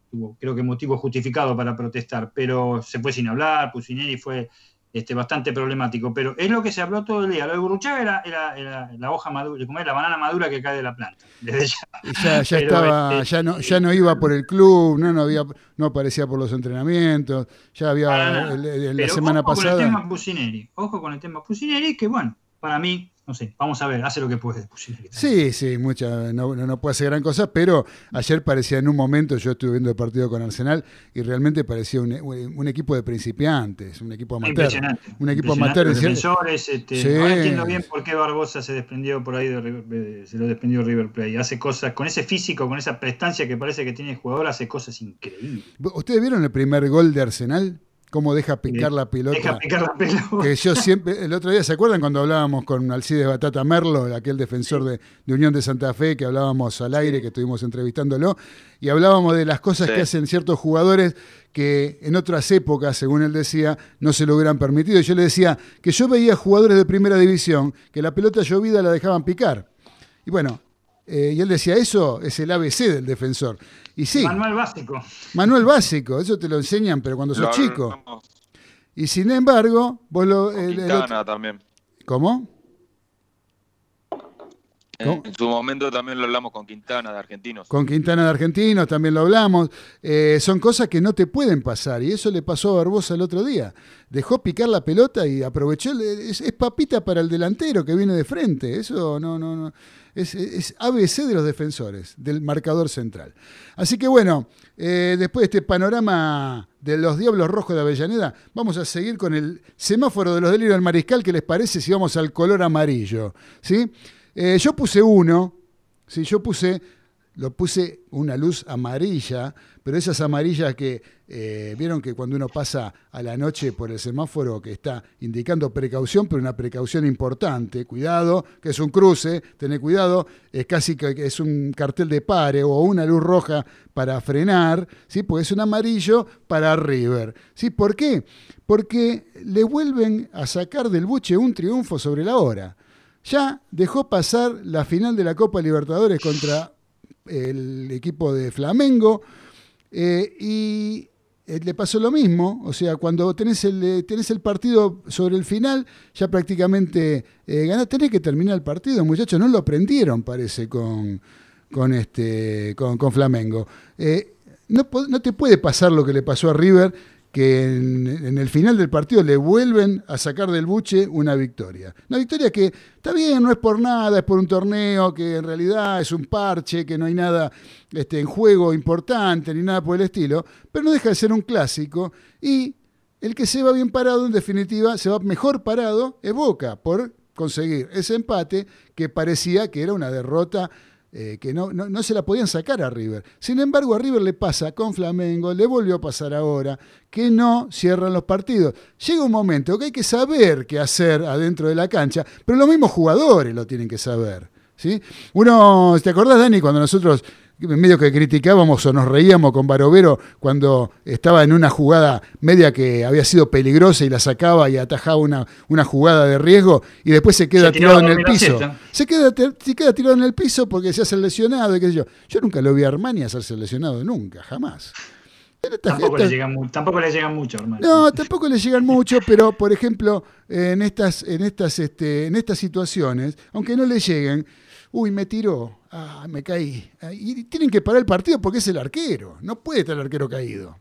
tuvo, creo que motivo justificado para protestar, pero se fue sin hablar, Pusineri fue este, bastante problemático, pero es lo que se habló todo el día. Lo de Burruchaga era, era, era la hoja madura, como es la banana madura que cae de la planta. Desde ya. Ya, estaba, este, ya no, ya no iba por el club, no, no había, no aparecía por los entrenamientos, ya había nada. el- el- la semana ojo pasada. con el tema Pusineri. Ojo con el tema Pusineri, que bueno, para mí, no sé, vamos a ver, hace lo que puede. Sí, sí, mucha, no, no, puede hacer gran cosa, pero ayer parecía en un momento, yo estuve viendo el partido con Arsenal y realmente parecía un, un equipo de principiantes, un equipo amateur. Impresionante. Un equipo amateur. Los defensores, este, Sí. ahora entiendo bien por qué Barbosa se desprendió por ahí de, River- se lo desprendió River Plate. Hace cosas, con ese físico, con esa prestancia que parece que tiene el jugador, hace cosas increíbles. ¿Ustedes vieron el primer gol de Arsenal? ¿Cómo deja picar la pelota? Deja picar la pelota. que yo siempre, el otro día, ¿se acuerdan cuando hablábamos con Alcides Batata Merlo, aquel defensor de, de Unión de Santa Fe, que hablábamos al aire, que estuvimos entrevistándolo, y hablábamos de las cosas Sí. que hacen ciertos jugadores que en otras épocas, según él decía, no se lo hubieran permitido. Y yo le decía que yo veía jugadores de primera división que la pelota llovida la dejaban picar. Y bueno, eh, y él decía, eso es el ABC del defensor. Y sí, Manual básico. manual básico, eso te lo enseñan, pero cuando sos Lo chico. Y sin embargo, vos lo... con el- el Quintana otro- también. ¿Cómo? ¿Cómo? En su momento también lo hablamos con Quintana de Argentinos. Con Quintana de Argentinos también lo hablamos. Eh, son cosas que no te pueden pasar. Y eso le pasó a Barbosa el otro día. Dejó picar la pelota y aprovechó. Es, es papita para el delantero que viene de frente. Eso no, no, no. Es, es ABC de los defensores, del marcador central. Así que bueno, eh, después de este panorama de los Diablos Rojos de Avellaneda, vamos a seguir con el semáforo de los delirios del mariscal. ¿Qué les parece si vamos al color amarillo? ¿Sí? Eh, yo puse uno. Sí, yo puse, lo puse una luz amarilla, pero esas amarillas que eh, vieron que cuando uno pasa a la noche por el semáforo que está indicando precaución, pero una precaución importante, cuidado, que es un cruce, tener cuidado, es casi que es un cartel de pare o una luz roja para frenar, ¿sí? porque es un amarillo para River. ¿sí? ¿Por qué? Porque le vuelven a sacar del buche un triunfo sobre la hora. Ya dejó pasar la final de la Copa Libertadores contra el equipo de Flamengo. Eh, y eh, le pasó lo mismo, o sea, cuando tenés el, eh, el partido sobre el final, ya prácticamente eh, ganás, tenés que terminar el partido, muchachos, no lo aprendieron, parece, con, con, este, con, Flamengo. No, no te puede pasar lo que le pasó a River, que en, el final del partido le vuelven a sacar del buche una victoria. Una victoria que está bien, no es por nada, es por un torneo que en realidad es un parche, que no hay nada este, en juego importante ni nada por el estilo, pero no deja de ser un clásico y el que se va bien parado, en definitiva, se va mejor parado, es Boca, por conseguir ese empate que parecía que era una derrota eh, que no, no, no se la podían sacar a River. Sin embargo, a River le pasa con Flamengo, le volvió a pasar ahora, que no cierran los partidos. Llega un momento que hay que saber qué hacer adentro de la cancha, pero los mismos jugadores lo tienen que saber. ¿sí? Uno, ¿te acordás, Dani, cuando nosotros medio que criticábamos o nos reíamos con Barovero cuando estaba en una jugada media que había sido peligrosa y la sacaba y atajaba una, una jugada de riesgo y después se queda Se tirado en el piso. Se queda, se queda tirado en el piso porque se hace lesionado y qué sé yo. Yo nunca lo vi a Armani hacerse lesionado, nunca, jamás. Esta- Tampoco esta- le llegan, tampoco le llegan mucho, hermano. no, tampoco le llegan mucho, pero por ejemplo, en estas, en estas, este, en estas situaciones, aunque no le lleguen, uy, me tiró, ah, me caí. Ah, Y tienen que parar el partido porque es el arquero, no puede estar el arquero caído.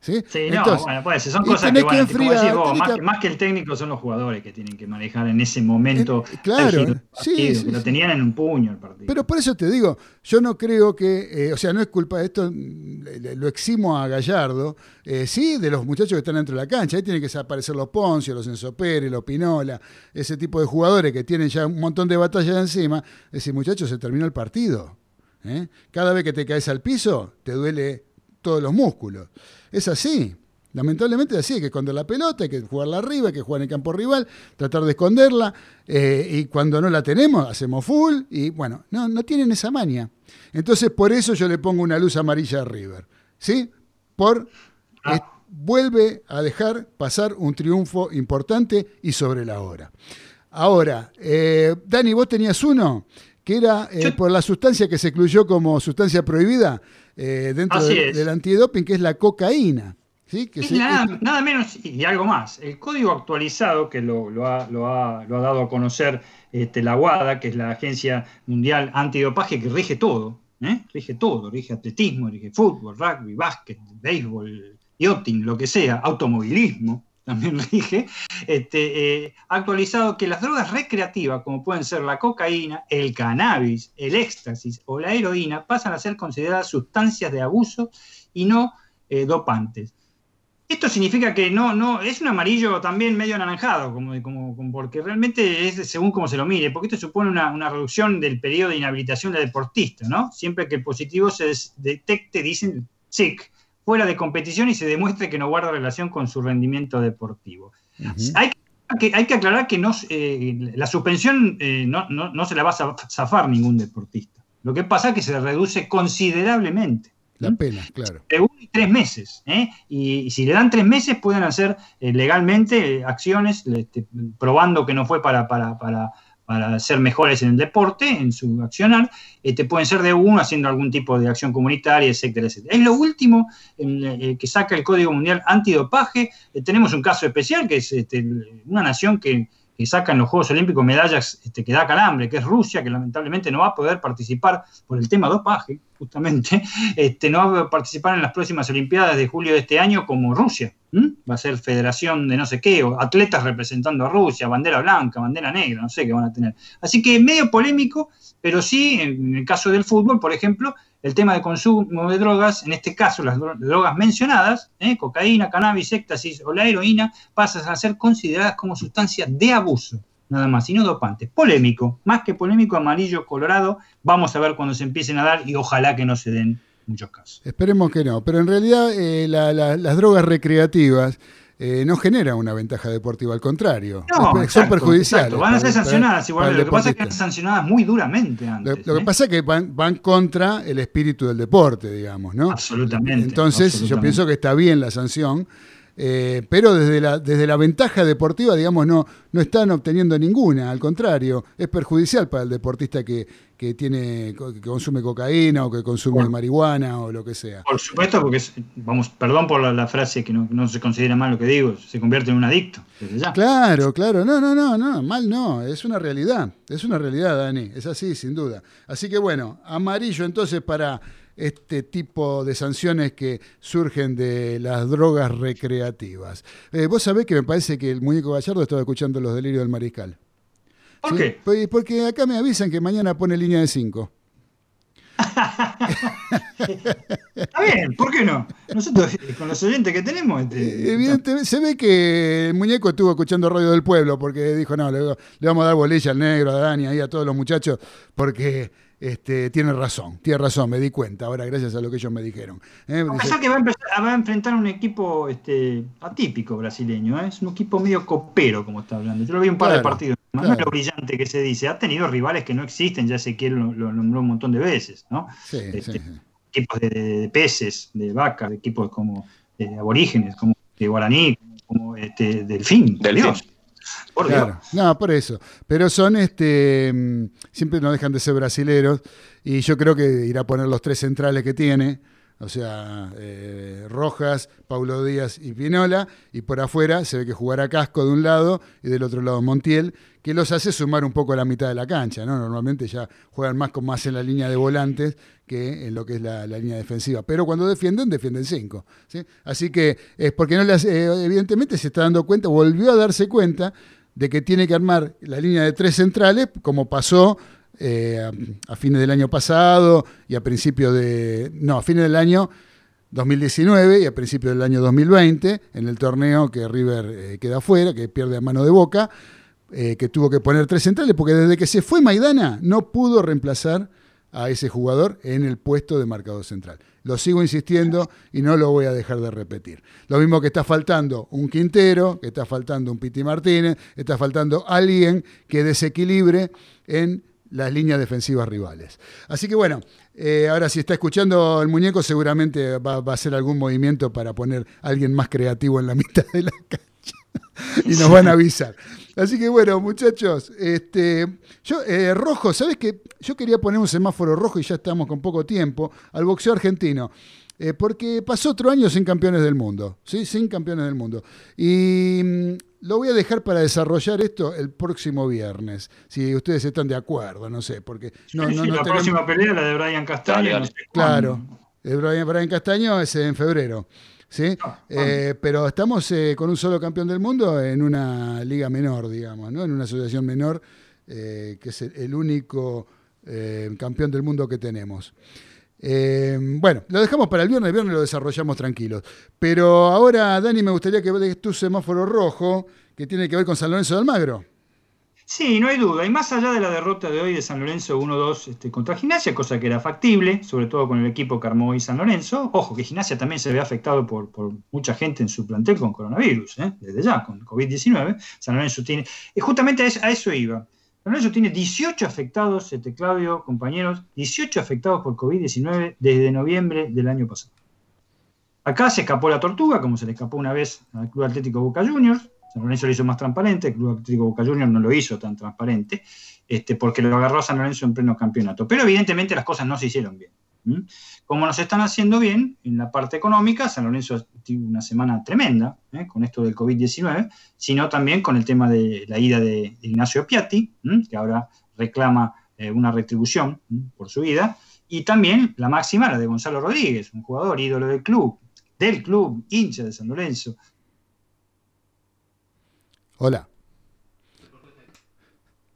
¿Sí? Sí, no, bueno, puede ser. Son cosas que, bueno, que como decís enfriar, vos, más, que- más que el técnico son los jugadores que tienen que manejar en ese momento. En- claro, sí, sí, que lo tenían en un puño el partido. Pero por eso te digo, yo no creo que, eh, o sea, no es culpa de esto, lo eximo a Gallardo, eh, sí, de los muchachos que están dentro de la cancha, ahí tienen que aparecer los Poncio, los Enzo Pérez, los Pinola, ese tipo de jugadores que tienen ya un montón de batallas encima, decir, muchachos, se terminó el partido. ¿eh? Cada vez que te caes al piso, te duele todos los músculos. Es así. Lamentablemente es así, hay que esconder la pelota, hay que jugarla arriba, hay que jugar en el campo rival, tratar de esconderla, eh, y cuando no la tenemos, hacemos full, y bueno, no, no tienen esa maña. Entonces, por eso yo le pongo una luz amarilla a River. ¿Sí? Por Ah. eh, vuelve a dejar pasar un triunfo importante y sobre la hora. Ahora, eh, Dani, vos tenías uno que era eh, por la sustancia que se excluyó como sustancia prohibida eh, dentro de- del antidoping, que es la cocaína. ¿sí? Que Es se- nada, nada menos y algo más. El código actualizado que lo, lo ha, lo ha- lo ha dado a conocer este, la WADA, que es la Agencia Mundial Antidopaje, que rige todo. ¿eh? Rige todo, rige atletismo, rige fútbol, rugby, básquet, béisbol, yachting, lo que sea, automovilismo. También rige, este, eh, ha actualizado que las drogas recreativas, como pueden ser la cocaína, el cannabis, el éxtasis o la heroína, pasan a ser consideradas sustancias de abuso y no eh, dopantes. Esto significa que no, no, es un amarillo también medio anaranjado, como, como, como- porque realmente es según cómo se lo mire, porque esto supone una, una reducción del periodo de inhabilitación del deportista, ¿no? Siempre que el positivo se detecte, dicen SIC, fuera de competición y se demuestre que no guarda relación con su rendimiento deportivo. Hay que, hay que aclarar que no, eh, la suspensión eh, no, no- no se la va a zaf- zafar ningún deportista. Lo que pasa es que se reduce considerablemente. La pena, claro. De uno y tres meses. ¿eh? Y, y si le dan tres meses, pueden hacer legalmente acciones este, probando que no fue para, para, para, para ser mejores en el deporte, en su accionar. Este, pueden ser de uno haciendo algún tipo de acción comunitaria, etcétera, etcétera. Es lo último en, eh, que saca el Código Mundial Antidopaje. Eh, tenemos un caso especial que es este, una nación que, que saca en los Juegos Olímpicos medallas este, que da calambre, que es Rusia, que lamentablemente no va a poder participar por el tema dopaje, justamente, este, no va a participar en las próximas Olimpiadas de julio de este año como Rusia. Va a ser federación de no sé qué, o atletas representando a Rusia, bandera blanca, bandera negra, no sé qué van a tener. Así que medio polémico, pero sí, en el caso del fútbol, por ejemplo, el tema de consumo de drogas, en este caso las dro- drogas mencionadas, ¿eh? cocaína, cannabis, éxtasis o la heroína, pasan a ser consideradas como sustancias de abuso, nada más, y no dopantes. Polémico, más que polémico, amarillo, colorado, vamos a ver cuando se empiecen a dar y ojalá que no se den muchos casos. Esperemos que no. Pero en realidad eh, la- la- las drogas recreativas eh, no generan una ventaja deportiva, al contrario. No, son exacto, perjudiciales. exacto. Van a ser sancionadas para igual. Lo que pasa es que están sancionadas muy duramente Lo, antes. lo que ¿eh? pasa es que van, van contra el espíritu del deporte, digamos, ¿no? Absolutamente. Entonces, yo pienso que está bien la sanción. Eh, pero desde la, desde la ventaja deportiva, digamos, no, no están obteniendo ninguna, al contrario, es perjudicial para el deportista que, que tiene, que consume cocaína o que consume marihuana o lo que sea. Por supuesto, porque, es- vamos, perdón por la, la frase que no, no se considera mal lo que digo, se convierte en un adicto, desde ya. Claro, claro, no, no, no, no, mal no, es una realidad, es una realidad, Dani, es así, sin duda. Así que bueno, amarillo entonces para este tipo de sanciones que surgen de las drogas recreativas. Eh, Vos sabés que me parece que el muñeco Gallardo estaba escuchando los delirios del mariscal. ¿Por ¿Sí? qué? Pues- Porque acá me avisan que mañana pone línea de 5. Está bien, ¿por qué no? Nosotros, eh, con los oyentes que tenemos, este, Evidentemente, se ve que el muñeco estuvo escuchando Radio del Pueblo porque dijo, no, le, le vamos a dar bolilla al negro, a Dani, ahí a todos los muchachos, porque este, tiene razón, tiene razón, me di cuenta ahora gracias a lo que ellos me dijeron. ¿Eh? A pesar que va a, empezar- va a enfrentar un equipo este, atípico brasileño, ¿eh? es un equipo medio copero, como está hablando. Yo lo vi un par de partidos, no claro. es lo brillante que se dice. Ha tenido rivales que no existen, ya Ezequiel lo, lo nombró un montón de veces, ¿no? sí, este, sí. Equipos de, de- de peces, de vacas, de equipos como de aborígenes, como de guaraní, como este, delfín. Delfín. Dios. Por. Claro, no, por eso. Pero son, este, mm, siempre no dejan de ser brasileros y yo creo que irá a poner los tres centrales que tiene, o sea, eh, Rojas, Paulo Díaz y Pinola, y por afuera se ve que jugará Casco de un lado y del otro lado Montiel, que los hace sumar un poco a la mitad de la cancha, ¿no? Normalmente ya juegan más con más en la línea de volantes que en lo que es la, línea defensiva. Pero cuando defienden, defienden cinco. ¿sí? Así que es porque no las, eh, evidentemente se está dando cuenta, volvió a darse cuenta de que tiene que armar la línea de tres centrales, como pasó eh, a, fines del año pasado y a principios de. No, a fines del año 2019 y a principios del año 2020, en el torneo que River eh, queda afuera, que pierde a mano de boca, eh, que tuvo que poner tres centrales, porque desde que se fue Maidana no pudo reemplazar a ese jugador en el puesto de marcador central. Lo sigo insistiendo y no lo voy a dejar de repetir. Lo mismo que está faltando un Quintero, que está faltando un Piti Martínez, está faltando alguien que desequilibre en las líneas defensivas rivales. Así que bueno, eh, ahora si está escuchando el muñeco seguramente va, va a hacer algún movimiento para poner a alguien más creativo en la mitad de la cancha y nos van a avisar. Así que bueno, muchachos, este, yo, eh, rojo, ¿sabes qué? Yo quería poner un semáforo rojo y ya estamos con poco tiempo al boxeo argentino. eh, porque pasó otro año sin campeones del mundo, ¿sí? Sin campeones del mundo. Y mm, lo voy a dejar para desarrollar esto el próximo viernes, si ustedes están de acuerdo, no sé, porque no, Sí, no, sí, no la tenemos- próxima pelea, la de Brian Castaño. Claro, Brian, Brian Castaño es en febrero. ¿Sí? Ah, Eh, pero estamos eh, con un solo campeón del mundo en una liga menor, digamos, ¿no? en una asociación menor, eh, que es el, único eh, campeón del mundo que tenemos. Bueno, lo dejamos para el viernes, el viernes lo desarrollamos tranquilos. Pero ahora, Dani, me gustaría que des tu semáforo rojo, que tiene que ver con San Lorenzo de Almagro. Sí, no hay duda. Y más allá de la derrota de hoy de San Lorenzo 1-2 este, contra Gimnasia, cosa que era factible, sobre todo con el equipo que armó San Lorenzo. Ojo, que Gimnasia también se ve afectado por, mucha gente en su plantel con coronavirus, ¿eh? desde ya, con COVID-19. San Lorenzo tiene. Y justamente a eso, a eso iba. San Lorenzo tiene 18 afectados, este, Claudio, compañeros, 18 afectados por COVID-19 desde noviembre del año pasado. Acá se escapó la tortuga, como se le escapó una vez al Club Atlético Boca Juniors. San Lorenzo lo hizo más transparente, el Club Atlético Boca Juniors no lo hizo tan transparente, este, porque lo agarró a San Lorenzo en pleno campeonato. Pero evidentemente las cosas no se hicieron bien. Como nos están haciendo bien en la parte económica, San Lorenzo tuvo una semana tremenda ¿eh? con esto del COVID-19, sino también con el tema de la ida de, Ignacio Piatti, que ahora reclama eh, una retribución por su ida, y también la máxima, la de Gonzalo Rodríguez, un jugador ídolo del club, del club, hincha de San Lorenzo, Hola.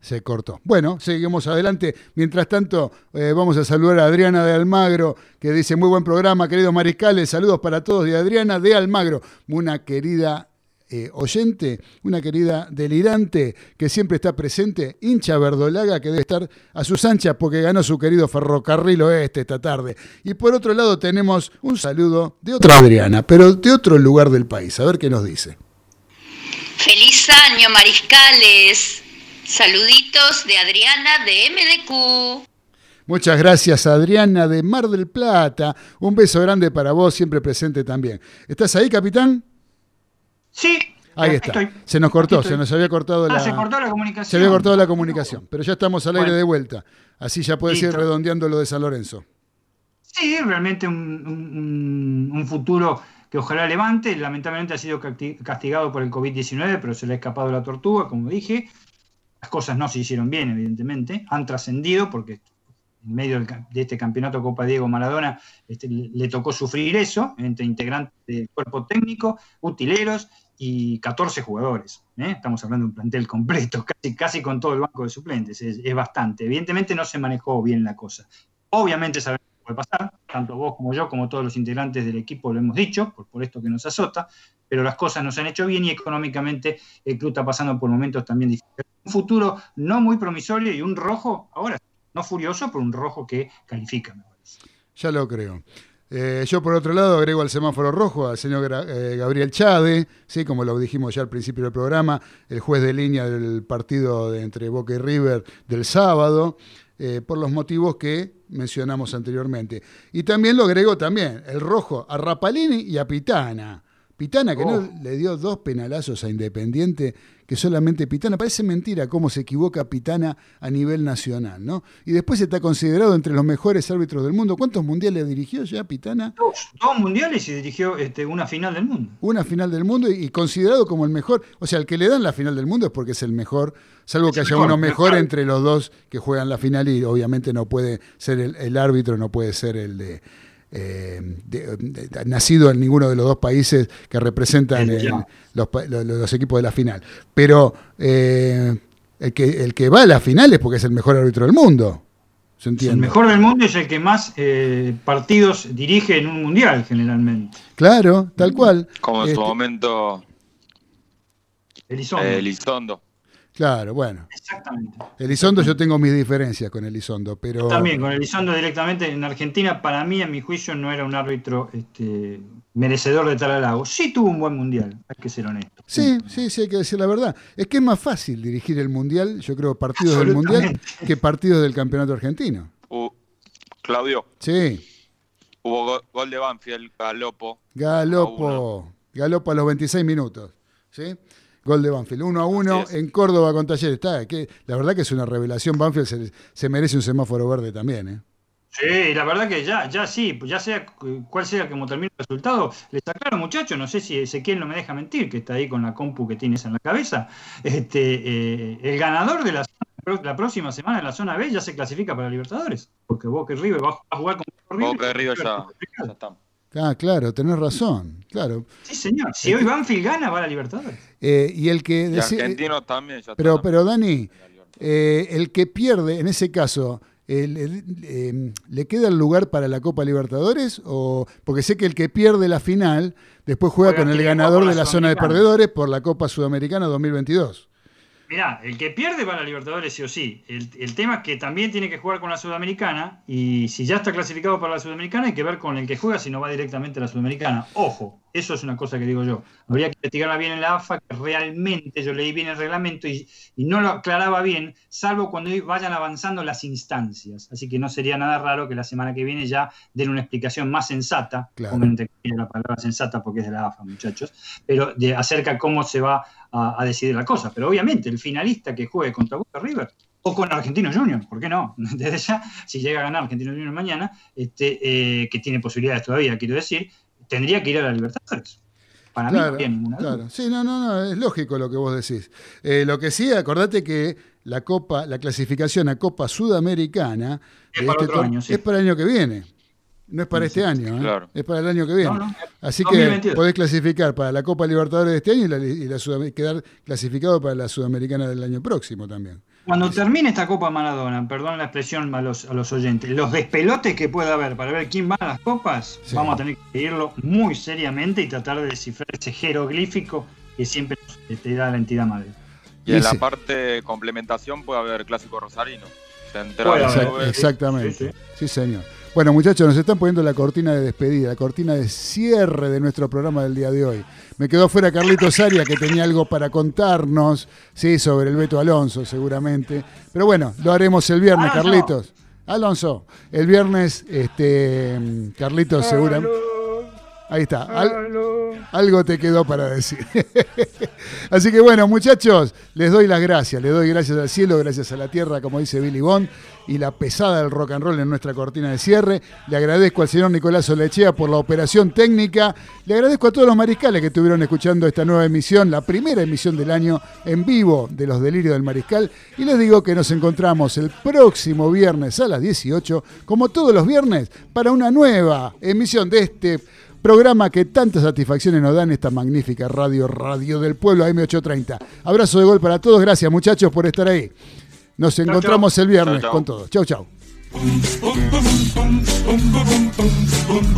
Se cortó. Bueno, seguimos adelante. Mientras tanto, eh, vamos a saludar a Adriana de Almagro, que dice, muy buen programa, queridos mariscales. Saludos para todos de Adriana de Almagro, una querida eh, oyente, una querida delirante que siempre está presente, hincha verdolaga que debe estar a sus anchas porque ganó su querido ferrocarril oeste esta tarde. Y por otro lado tenemos un saludo de otra Adriana, pero de otro lugar del país. A ver qué nos dice. Feliz año, mariscales. Saluditos de Adriana de MDQ. Muchas gracias, Adriana de Mar del Plata. Un beso grande para vos, siempre presente también. ¿Estás ahí, capitán? Sí. Ahí aquí está. estoy. Se nos cortó, se nos había cortado Ah, la. se cortó la comunicación. se había cortado la comunicación, pero ya estamos al aire Bueno. de vuelta. Así ya puedes ir redondeando lo de San Lorenzo. Sí, realmente un, un- un- un futuro que ojalá levante. Lamentablemente ha sido casti- castigado por el COVID-19, pero se le ha escapado la tortuga, como dije. Las cosas no se hicieron bien, evidentemente. Han trascendido porque en medio de este campeonato Copa Diego Maradona este, le tocó sufrir eso entre integrantes del cuerpo técnico, utileros y 14 jugadores. ¿eh? Estamos hablando de un plantel completo, casi, casi con todo el banco de suplentes. Es, es bastante. Evidentemente no se manejó bien la cosa. Obviamente sabemos puede pasar, tanto vos como yo, como todos los integrantes del equipo lo hemos dicho, por, esto que nos azota, pero las cosas no se han hecho bien y económicamente el club está pasando por momentos también difíciles. Un futuro no muy promisorio y un rojo, ahora no furioso, pero un rojo que califica, me parece. Ya lo creo. Eh, yo, por otro lado, agrego al semáforo rojo al señor eh, Gabriel Chade, ¿sí? como lo dijimos ya al principio del programa, el juez de línea del partido de entre Boca y River del sábado, eh, por los motivos que mencionamos anteriormente. Y también lo agrego también, el rojo a Rapalini y a Pitana. Pitana que no Oh. le dio dos penalazos a Independiente, que solamente Pitana. Parece mentira cómo se equivoca Pitana a nivel nacional, ¿no? Y después está considerado entre los mejores árbitros del mundo. ¿Cuántos mundiales dirigió ya Pitana? Dos, dos mundiales y dirigió este, una final del mundo. Una final del mundo y, y considerado como el mejor. O sea, el que le dan la final del mundo es porque es el mejor, salvo Es que haya mejor, uno mejor. entre los dos que juegan la final y obviamente no puede ser el, el árbitro, no puede ser el de, eh, de- de- de- nacido en ninguno de los dos países que representan El- los, pa- lo- lo- los equipos de la final. Pero eh, el, que, el que va a la final es porque es el mejor árbitro del mundo. ¿Se entiende? El mejor del mundo es el que más eh, partidos dirige en un mundial, generalmente. Claro, tal cual. Como en su Este, momento Elizondo. eh, Elizondo. Claro, bueno. Exactamente. Elizondo yo tengo mis diferencias con Elizondo, pero... También con Elizondo directamente en Argentina, para mí, en mi juicio, no era un árbitro este, merecedor de tal halago. Sí tuvo un buen mundial, hay que ser honesto. Sí, sí, sí, hay que decir la verdad. Es que es más fácil dirigir el Mundial, yo creo, partidos del Mundial que partidos del Campeonato Argentino. Claudio, Sí, hubo go- gol de Banfield, Galopo. Galopo, Galopo a los 26 minutos. ¿sí? Gol de Banfield, 1 a 1 Así es. en Córdoba con Talleres. Está, que, la verdad que es una revelación. Banfield se, se merece un semáforo verde también. ¿eh? Sí, la verdad que ya, ya sí, ya sea cu- cuál sea como termine el resultado, les aclaro muchachos, no sé si Ezequiel no me deja mentir, que está ahí con la compu que tienes en la cabeza, este, eh, el ganador de la, zona- la próxima semana en la zona B ya se clasifica para Libertadores, porque Boca y River va a jugar con Boca y River ya, ya están. Ah, claro, tenés razón. Claro. Sí, señor, si hoy Banfield gana, va a la Libertadores. Eh, y el que... Y Argentinos también ya pero, están. pero Dani, eh, el que pierde, en ese caso, el- el- eh, ¿le queda el lugar para la Copa Libertadores? O, porque sé que el que pierde la final después juega Juega con el ganador de la zona de perdedores por la Copa Sudamericana 2022. Mirá, el que pierde va a la Libertadores sí o sí. El, el tema es que también tiene que jugar con la Sudamericana y si ya está clasificado para la Sudamericana hay que ver con el que juega si no va directamente a la Sudamericana. Ojo, eso es una cosa que digo yo. Habría que investigarla bien en la AFA, que realmente yo leí bien el reglamento y, y no lo aclaraba bien, salvo cuando vayan avanzando las instancias. Así que no sería nada raro que la semana que viene ya den una explicación más sensata, Claro. entre la palabra sensata porque es de la AFA, muchachos, pero de acerca cómo se va a, a decidir la cosa. Pero obviamente el finalista que juegue contra Boca River o con Argentinos Juniors, ¿por qué no? Desde ya, si llega a ganar Argentinos Juniors mañana, este, eh, que tiene posibilidades todavía, quiero decir, tendría que ir a la Libertadores. Para mí no Claro, había ninguna duda. claro. Sí, no, no, no, es lógico lo que vos decís. Eh, lo que sí, acordate que la Copa, la clasificación a Copa Sudamericana Es de para otro tor- año, sí. es para el año que viene. No es para este año, ¿eh? Claro. es para el año que viene. No, no, Así 2022. que podés clasificar para la Copa Libertadores de este año y, la, y la Sudam- quedar clasificado para la Sudamericana del año próximo también. Cuando termine esta Copa Maradona, perdón la expresión a los, a los oyentes, los despelotes que pueda haber para ver quién va a las copas, Sí. vamos a tener que seguirlo muy seriamente y tratar de descifrar ese jeroglífico que siempre nos te da la entidad madre. Y en la sí. parte complementación puede haber clásico rosarino. Central, Puede haber. Nube, Exact- exactamente. Sí, Sí, señor. Bueno, muchachos, nos están poniendo la cortina de despedida, la cortina de cierre de nuestro programa del día de hoy. Me quedó fuera Carlitos Aria, que tenía algo para contarnos, sí, sobre el Beto Alonso, seguramente. Pero bueno, lo haremos el viernes, Alonso. Carlitos. Alonso, el viernes, este, Carlitos, seguramente. Ahí está. Al- algo te quedó para decir. Así que bueno, muchachos, les doy las gracias. Les doy gracias al cielo, gracias a la tierra, como dice Billy Bond, y la pesada del rock and roll en nuestra cortina de cierre. Le agradezco al señor Nicolás Olechea por la operación técnica. Le agradezco a todos los mariscales que estuvieron escuchando esta nueva emisión, la primera emisión del año en vivo de los Delirios del Mariscal. Y les digo que nos encontramos el próximo viernes a las 18, como todos los viernes, para una nueva emisión de este programa que tantas satisfacciones nos dan esta magnífica radio, Radio del Pueblo AM830. Abrazo de gol para todos, gracias muchachos por estar ahí. Nos encontramos el viernes chau. con todos. Chau, chau.